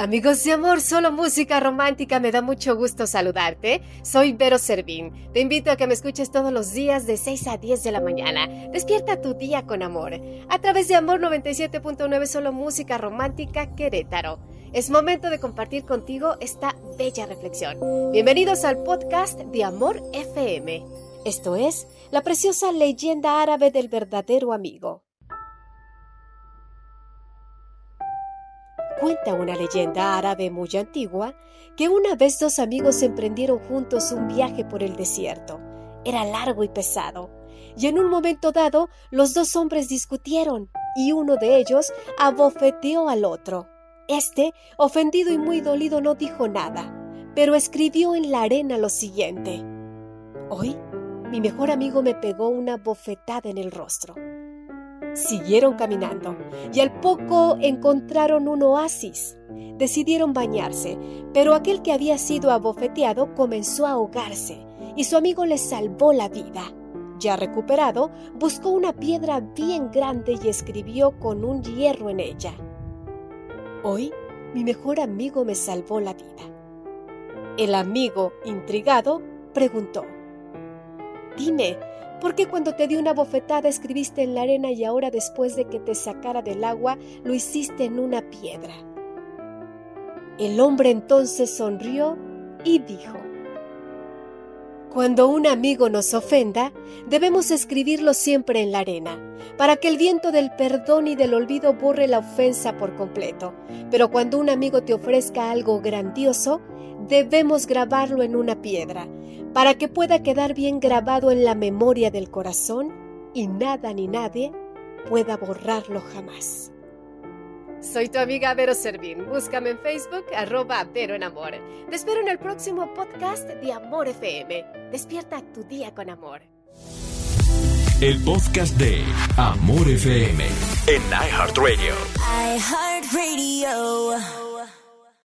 Amigos de amor, solo música romántica, me da mucho gusto saludarte. Soy Vero Servín. Te invito a que me escuches todos los días de 6 a 10 de la mañana. Despierta tu día con amor. A través de Amor 97.9, solo música romántica Querétaro. Es momento de compartir contigo esta bella reflexión. Bienvenidos al podcast de Amor FM. Esto es la preciosa leyenda árabe del verdadero amigo. Cuenta una leyenda árabe muy antigua que una vez dos amigos emprendieron juntos un viaje por el desierto. Era largo y pesado, y en un momento dado los dos hombres discutieron y uno de ellos abofeteó al otro. Este, ofendido y muy dolido, no dijo nada, pero escribió en la arena lo siguiente. Hoy mi mejor amigo me pegó una bofetada en el rostro. Siguieron caminando y al poco encontraron un oasis. Decidieron bañarse, pero aquel que había sido abofeteado comenzó a ahogarse y su amigo le salvó la vida. Ya recuperado, buscó una piedra bien grande y escribió con un hierro en ella. Hoy mi mejor amigo me salvó la vida. El amigo, intrigado, preguntó, Dime, ¿Por qué cuando te di una bofetada escribiste en la arena y ahora después de que te sacara del agua lo hiciste en una piedra? El hombre entonces sonrió y dijo, Cuando un amigo nos ofenda, debemos escribirlo siempre en la arena, para que el viento del perdón y del olvido borre la ofensa por completo. Pero cuando un amigo te ofrezca algo grandioso, debemos grabarlo en una piedra, para que pueda quedar bien grabado en la memoria del corazón y nada ni nadie pueda borrarlo jamás. Soy tu amiga Vero Servín. Búscame en Facebook, arroba Vero en Amor. Te espero en el próximo podcast de Amor FM. Despierta tu día con amor. El podcast de Amor FM en iHeartRadio. iHeartRadio.